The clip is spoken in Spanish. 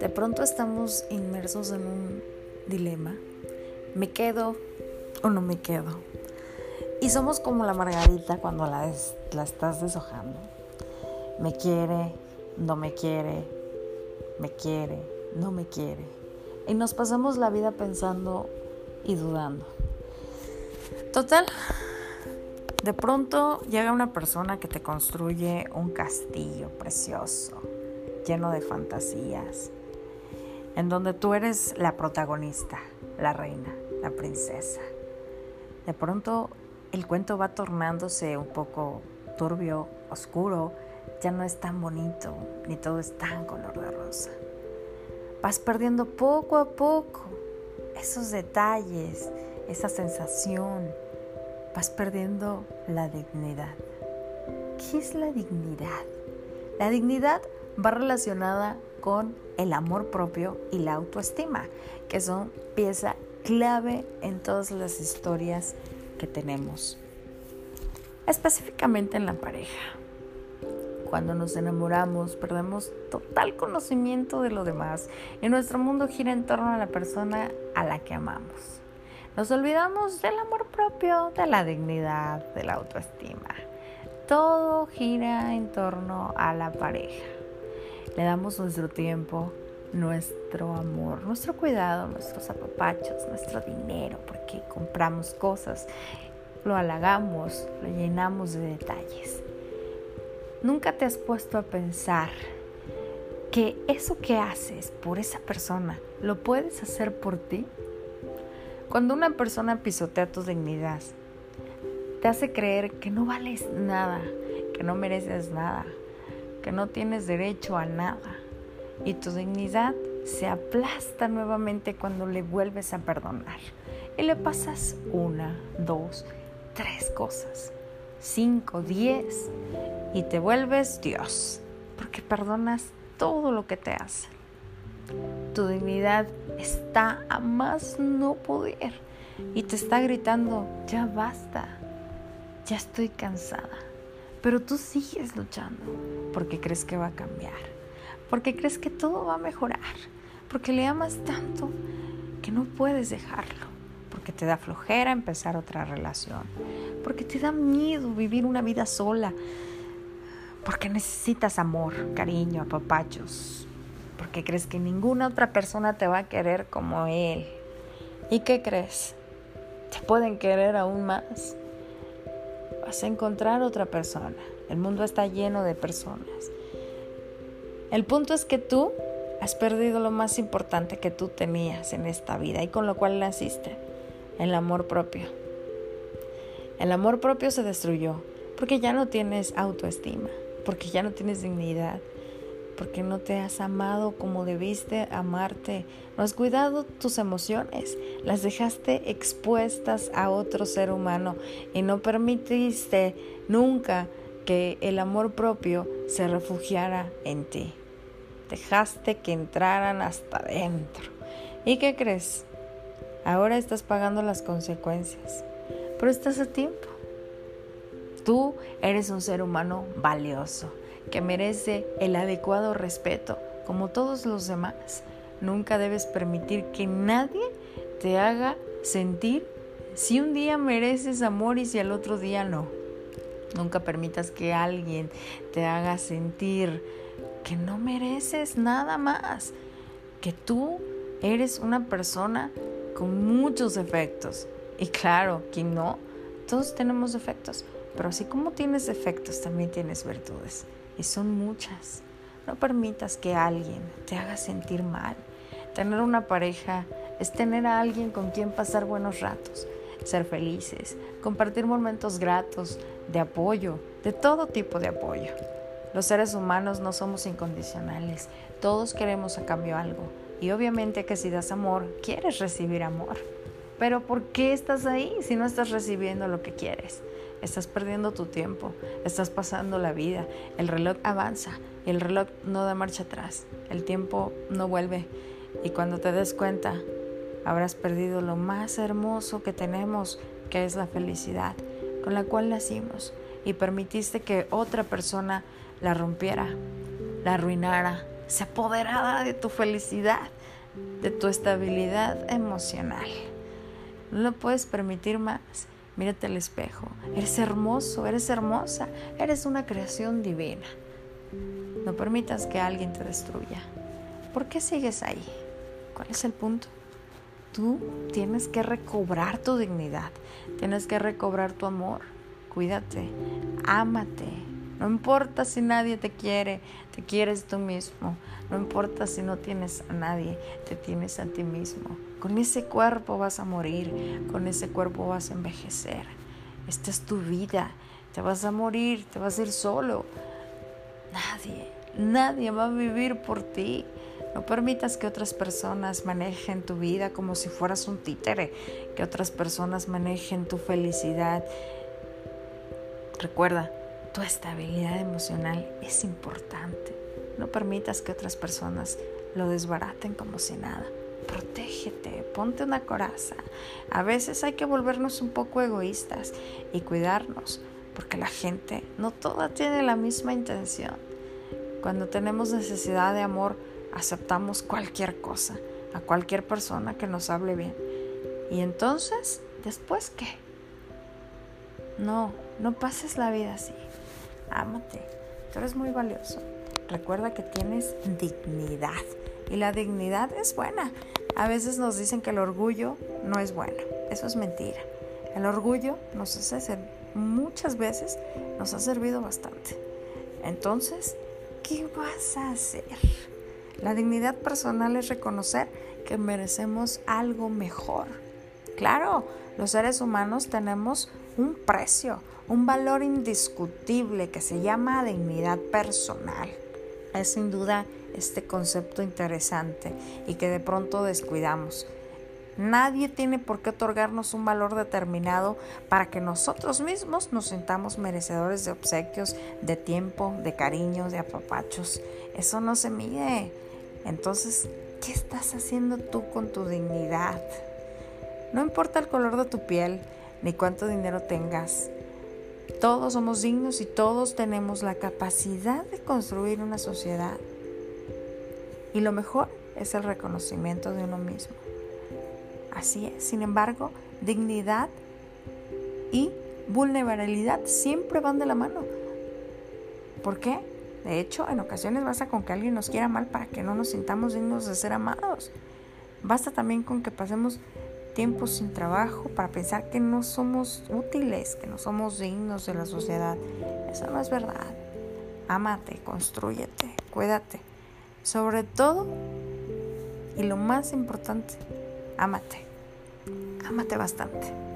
De pronto estamos inmersos en un dilema. ¿Me quedo o no me quedo? Y somos como la margarita cuando la, la estás deshojando. Me quiere, no me quiere, me quiere, no me quiere. Y nos pasamos la vida pensando y dudando. Total, de pronto llega una persona que te construye un castillo precioso, lleno de fantasías, en donde tú eres la protagonista, la reina, la princesa. De pronto el cuento va tornándose un poco turbio, oscuro, ya no es tan bonito, ni todo es tan color de rosa. Vas perdiendo poco a poco esos detalles, esa sensación, vas perdiendo la dignidad. ¿Qué es la dignidad? La dignidad va relacionada con el amor propio y la autoestima, que son pieza clave en todas las historias que tenemos. Específicamente en la pareja. Cuando nos enamoramos, perdemos total conocimiento de lo demás y nuestro mundo gira en torno a la persona a la que amamos. Nos olvidamos del amor propio, de la dignidad, de la autoestima. Todo gira en torno a la pareja. Le damos nuestro tiempo, nuestro amor, nuestro cuidado, nuestros apapachos, nuestro dinero, porque compramos cosas, lo halagamos, lo llenamos de detalles. Nunca te has puesto a pensar que eso que haces por esa persona lo puedes hacer por ti. Cuando una persona pisotea tu dignidad, te hace creer que no vales nada, que no mereces nada, que no tienes derecho a nada y tu dignidad se aplasta nuevamente cuando le vuelves a perdonar. Y le pasas una, dos, tres cosas, cinco, diez, y te vuelves Dios, porque perdonas todo lo que te hace. Tu dignidad está a más no poder y te está gritando, ya basta, ya estoy cansada. Pero tú sigues luchando porque crees que va a cambiar, porque crees que todo va a mejorar, porque le amas tanto que no puedes dejarlo, porque te da flojera empezar otra relación, porque te da miedo vivir una vida sola, porque necesitas amor, cariño, apapachos, porque crees que ninguna otra persona te va a querer como él. ¿Y qué crees? Te pueden querer aún más vas a encontrar otra persona. El mundo está lleno de personas. El punto es que tú has perdido lo más importante que tú tenías en esta vida y con lo cual naciste, el amor propio. El amor propio se destruyó porque ya no tienes autoestima, porque ya no tienes dignidad, porque no te has amado como debiste amarte, no has cuidado tus emociones, las dejaste expuestas a otro ser humano y no permitiste nunca que el amor propio se refugiara en ti. Dejaste que entraran hasta adentro. ¿Y qué crees? Ahora estás pagando las consecuencias, pero estás a tiempo. Tú eres un ser humano valioso que merece el adecuado respeto, como todos los demás. Nunca debes permitir que nadie te haga sentir si un día mereces amor y si al otro día no. Nunca permitas que alguien te haga sentir que no mereces nada más, que tú eres una persona con muchos defectos. Y claro, quien no, todos tenemos defectos, pero así como tienes defectos, también tienes virtudes son muchas. No permitas que alguien te haga sentir mal. Tener una pareja es tener a alguien con quien pasar buenos ratos, ser felices, compartir momentos gratos, de apoyo, de todo tipo de apoyo. Los seres humanos no somos incondicionales, todos queremos a cambio algo. Y obviamente que si das amor, quieres recibir amor. Pero ¿por qué estás ahí si no estás recibiendo lo que quieres? Estás perdiendo tu tiempo, estás pasando la vida, el reloj avanza, el reloj no da marcha atrás, el tiempo no vuelve y cuando te des cuenta habrás perdido lo más hermoso que tenemos, que es la felicidad, con la cual nacimos, y permitiste que otra persona la rompiera, la arruinara, se apoderara de tu felicidad, de tu estabilidad emocional. No lo puedes permitir más. Mírate al espejo. Eres hermoso, eres hermosa, eres una creación divina. No permitas que alguien te destruya. ¿Por qué sigues ahí? ¿Cuál es el punto? Tú tienes que recobrar tu dignidad, tienes que recobrar tu amor. Cuídate, ámate. No importa si nadie te quiere, te quieres tú mismo. No importa si no tienes a nadie, te tienes a ti mismo. Con ese cuerpo vas a morir, con ese cuerpo vas a envejecer. Esta es tu vida, te vas a morir, te vas a ir solo. Nadie, nadie va a vivir por ti. No permitas que otras personas manejen tu vida como si fueras un títere, que otras personas manejen tu felicidad. Recuerda, tu estabilidad emocional es importante. No permitas que otras personas lo desbaraten como si nada. Protégete, ponte una coraza. A veces hay que volvernos un poco egoístas y cuidarnos, porque la gente no toda tiene la misma intención. Cuando tenemos necesidad de amor, aceptamos cualquier cosa, a cualquier persona que nos hable bien. Y entonces, ¿después qué? No, no pases la vida así. Ámate, tú eres muy valioso. Recuerda que tienes dignidad y la dignidad es buena. A veces nos dicen que el orgullo no es bueno. Eso es mentira. El orgullo nos hace muchas veces nos ha servido bastante. Entonces, ¿qué vas a hacer? La dignidad personal es reconocer que merecemos algo mejor. Claro, los seres humanos tenemos un precio, un valor indiscutible que se llama dignidad personal. Es sin duda este concepto interesante y que de pronto descuidamos. Nadie tiene por qué otorgarnos un valor determinado para que nosotros mismos nos sintamos merecedores de obsequios, de tiempo, de cariño, de apapachos. Eso no se mide. Entonces, ¿qué estás haciendo tú con tu dignidad? No importa el color de tu piel ni cuánto dinero tengas. Todos somos dignos y todos tenemos la capacidad de construir una sociedad. Y lo mejor es el reconocimiento de uno mismo. Así es. Sin embargo, dignidad y vulnerabilidad siempre van de la mano. ¿Por qué? De hecho, en ocasiones basta con que alguien nos quiera mal para que no nos sintamos dignos de ser amados. Basta también con que pasemos tiempo sin trabajo para pensar que no somos útiles, que no somos dignos de la sociedad. Eso no es verdad. Ámate, construyete, cuídate. Sobre todo, y lo más importante, ámate. Ámate bastante.